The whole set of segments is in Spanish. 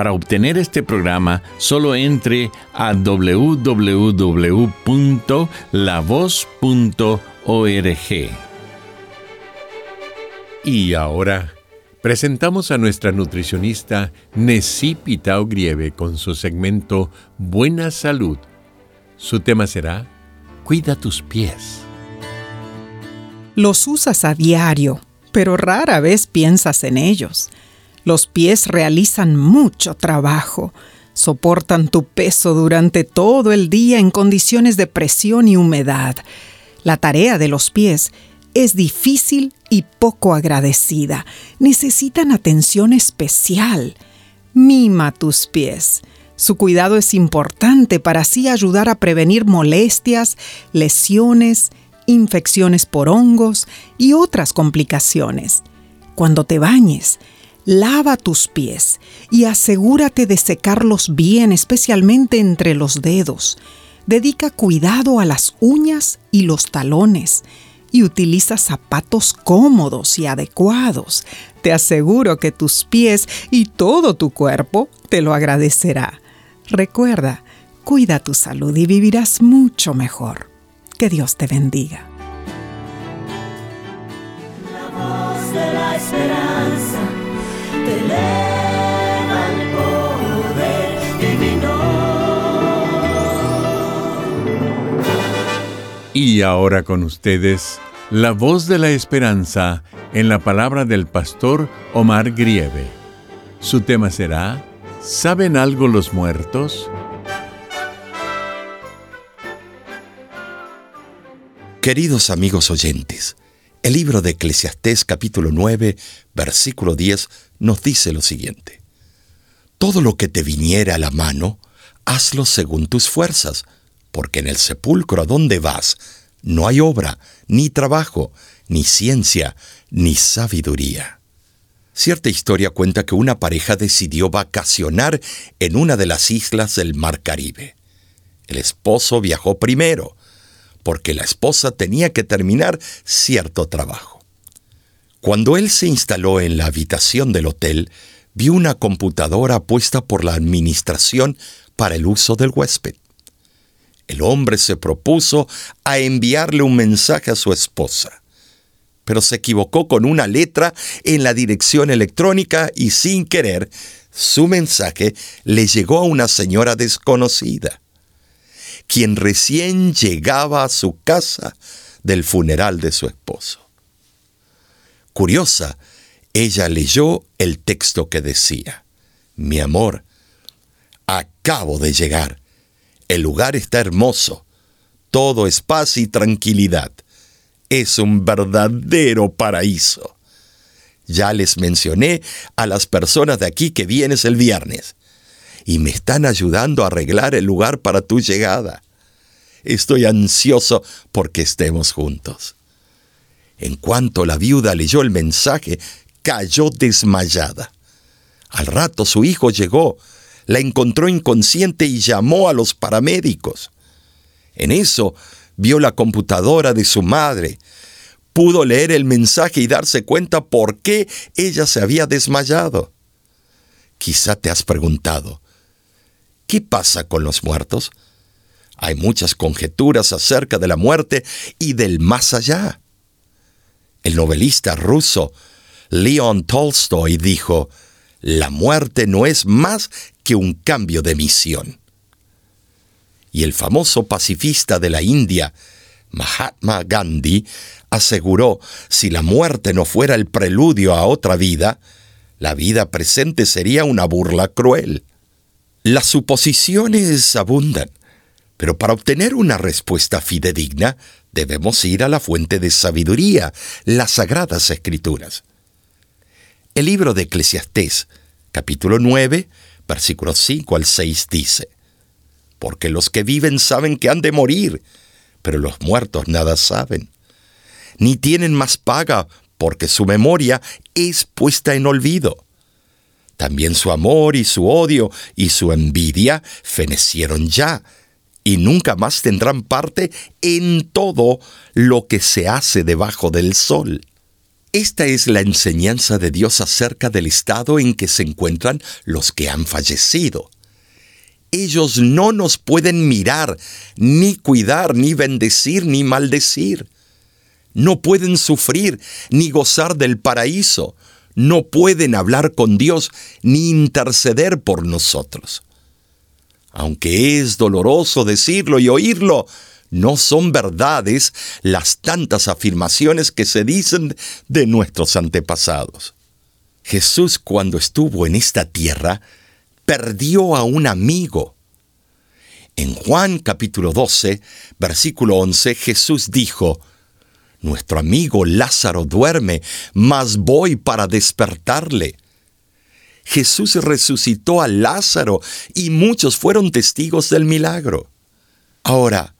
Para obtener este programa, solo entre a www.lavoz.org. Y ahora presentamos a nuestra nutricionista Nessie Pitao Grieve con su segmento Buena Salud. Su tema será Cuida tus pies. Los usas a diario, pero rara vez piensas en ellos. Los pies realizan mucho trabajo. Soportan tu peso durante todo el día en condiciones de presión y humedad. La tarea de los pies es difícil y poco agradecida. Necesitan atención especial. Mima tus pies. Su cuidado es importante para así ayudar a prevenir molestias, lesiones, infecciones por hongos y otras complicaciones. Cuando te bañes, Lava tus pies y asegúrate de secarlos bien, especialmente entre los dedos. Dedica cuidado a las uñas y los talones y utiliza zapatos cómodos y adecuados. Te aseguro que tus pies y todo tu cuerpo te lo agradecerá. Recuerda, cuida tu salud y vivirás mucho mejor. Que Dios te bendiga. La voz de la esperanza y ahora con ustedes, la voz de la esperanza en la palabra del pastor Omar Grieve. Su tema será, ¿saben algo los muertos? Queridos amigos oyentes, el libro de Eclesiastés capítulo 9, versículo 10 nos dice lo siguiente. Todo lo que te viniera a la mano, hazlo según tus fuerzas, porque en el sepulcro a donde vas no hay obra, ni trabajo, ni ciencia, ni sabiduría. Cierta historia cuenta que una pareja decidió vacacionar en una de las islas del Mar Caribe. El esposo viajó primero, porque la esposa tenía que terminar cierto trabajo. Cuando él se instaló en la habitación del hotel, vio una computadora puesta por la administración para el uso del huésped. El hombre se propuso a enviarle un mensaje a su esposa, pero se equivocó con una letra en la dirección electrónica y sin querer, su mensaje le llegó a una señora desconocida quien recién llegaba a su casa del funeral de su esposo. Curiosa, ella leyó el texto que decía, Mi amor, acabo de llegar. El lugar está hermoso. Todo es paz y tranquilidad. Es un verdadero paraíso. Ya les mencioné a las personas de aquí que vienes el viernes y me están ayudando a arreglar el lugar para tu llegada. Estoy ansioso porque estemos juntos. En cuanto la viuda leyó el mensaje, cayó desmayada. Al rato su hijo llegó, la encontró inconsciente y llamó a los paramédicos. En eso vio la computadora de su madre, pudo leer el mensaje y darse cuenta por qué ella se había desmayado. Quizá te has preguntado, ¿Qué pasa con los muertos? Hay muchas conjeturas acerca de la muerte y del más allá. El novelista ruso Leon Tolstoy dijo, La muerte no es más que un cambio de misión. Y el famoso pacifista de la India, Mahatma Gandhi, aseguró, si la muerte no fuera el preludio a otra vida, la vida presente sería una burla cruel. Las suposiciones abundan, pero para obtener una respuesta fidedigna debemos ir a la fuente de sabiduría, las sagradas escrituras. El libro de Eclesiastés, capítulo 9, versículos 5 al 6 dice, Porque los que viven saben que han de morir, pero los muertos nada saben, ni tienen más paga porque su memoria es puesta en olvido. También su amor y su odio y su envidia fenecieron ya, y nunca más tendrán parte en todo lo que se hace debajo del sol. Esta es la enseñanza de Dios acerca del estado en que se encuentran los que han fallecido. Ellos no nos pueden mirar, ni cuidar, ni bendecir, ni maldecir no pueden sufrir ni gozar del paraíso, no pueden hablar con Dios ni interceder por nosotros. Aunque es doloroso decirlo y oírlo, no son verdades las tantas afirmaciones que se dicen de nuestros antepasados. Jesús cuando estuvo en esta tierra perdió a un amigo. En Juan capítulo 12, versículo 11, Jesús dijo, nuestro amigo Lázaro duerme, mas voy para despertarle. Jesús resucitó a Lázaro y muchos fueron testigos del milagro. Ahora,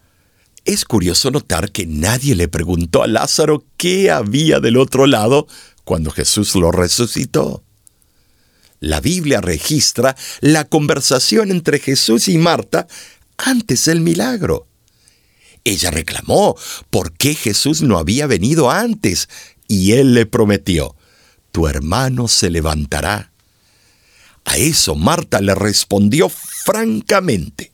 es curioso notar que nadie le preguntó a Lázaro qué había del otro lado cuando Jesús lo resucitó. La Biblia registra la conversación entre Jesús y Marta antes del milagro. Ella reclamó por qué Jesús no había venido antes y él le prometió, tu hermano se levantará. A eso Marta le respondió francamente,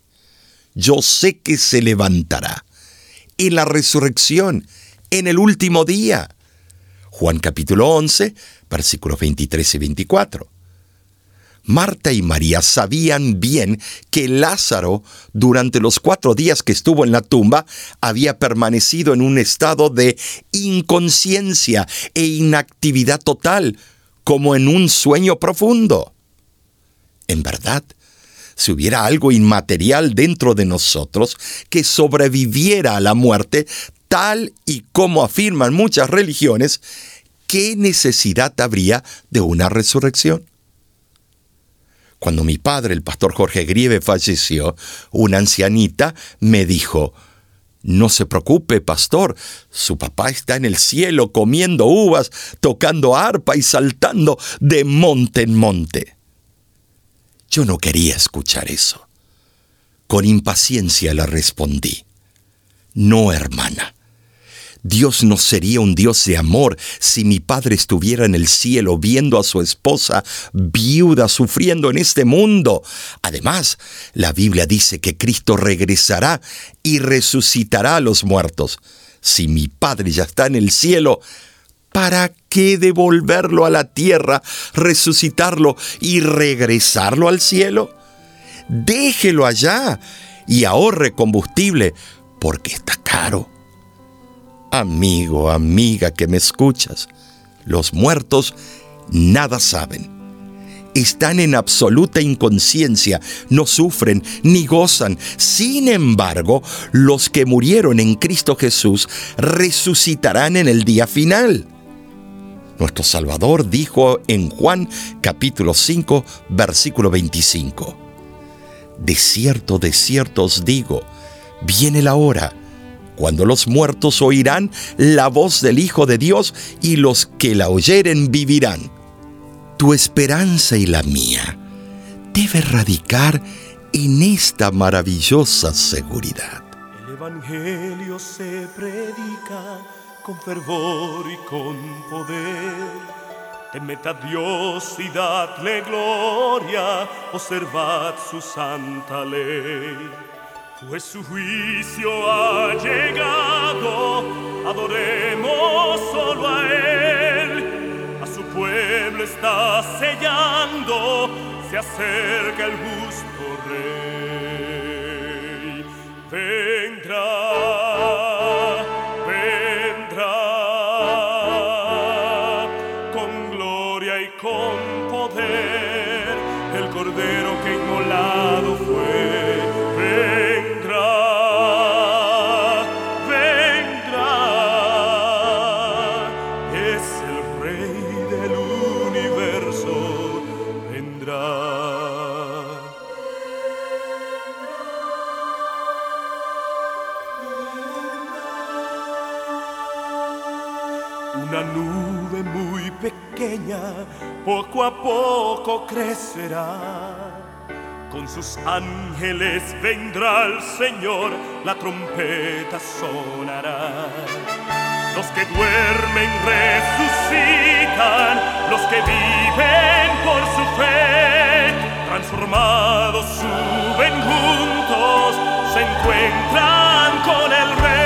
yo sé que se levantará en la resurrección, en el último día. Juan capítulo 11, versículos 23 y 24. Marta y María sabían bien que Lázaro, durante los cuatro días que estuvo en la tumba, había permanecido en un estado de inconsciencia e inactividad total, como en un sueño profundo. En verdad, si hubiera algo inmaterial dentro de nosotros que sobreviviera a la muerte, tal y como afirman muchas religiones, ¿qué necesidad habría de una resurrección? Cuando mi padre, el pastor Jorge Grieve, falleció, una ancianita me dijo, no se preocupe, pastor, su papá está en el cielo comiendo uvas, tocando arpa y saltando de monte en monte. Yo no quería escuchar eso. Con impaciencia le respondí, no, hermana. Dios no sería un Dios de amor si mi padre estuviera en el cielo viendo a su esposa viuda sufriendo en este mundo. Además, la Biblia dice que Cristo regresará y resucitará a los muertos. Si mi padre ya está en el cielo, ¿para qué devolverlo a la tierra, resucitarlo y regresarlo al cielo? Déjelo allá y ahorre combustible, porque está caro. Amigo, amiga que me escuchas, los muertos nada saben. Están en absoluta inconsciencia, no sufren ni gozan. Sin embargo, los que murieron en Cristo Jesús resucitarán en el día final. Nuestro Salvador dijo en Juan capítulo 5, versículo 25, De cierto, de cierto os digo, viene la hora cuando los muertos oirán la voz del Hijo de Dios y los que la oyeren vivirán. Tu esperanza y la mía debe radicar en esta maravillosa seguridad. El Evangelio se predica con fervor y con poder. Temed a Dios y dadle gloria, observad su santa ley. Pues su juicio ha llegado, adoremos solo a Él. A su pueblo está sellando, se acerca el justo Rey. Vendrá, poco a poco crecerá. Con sus ángeles vendrá el Señor, la trompeta sonará. Los que duermen resucitan, los que viven por su fe, transformados suben juntos, se encuentran con el Rey.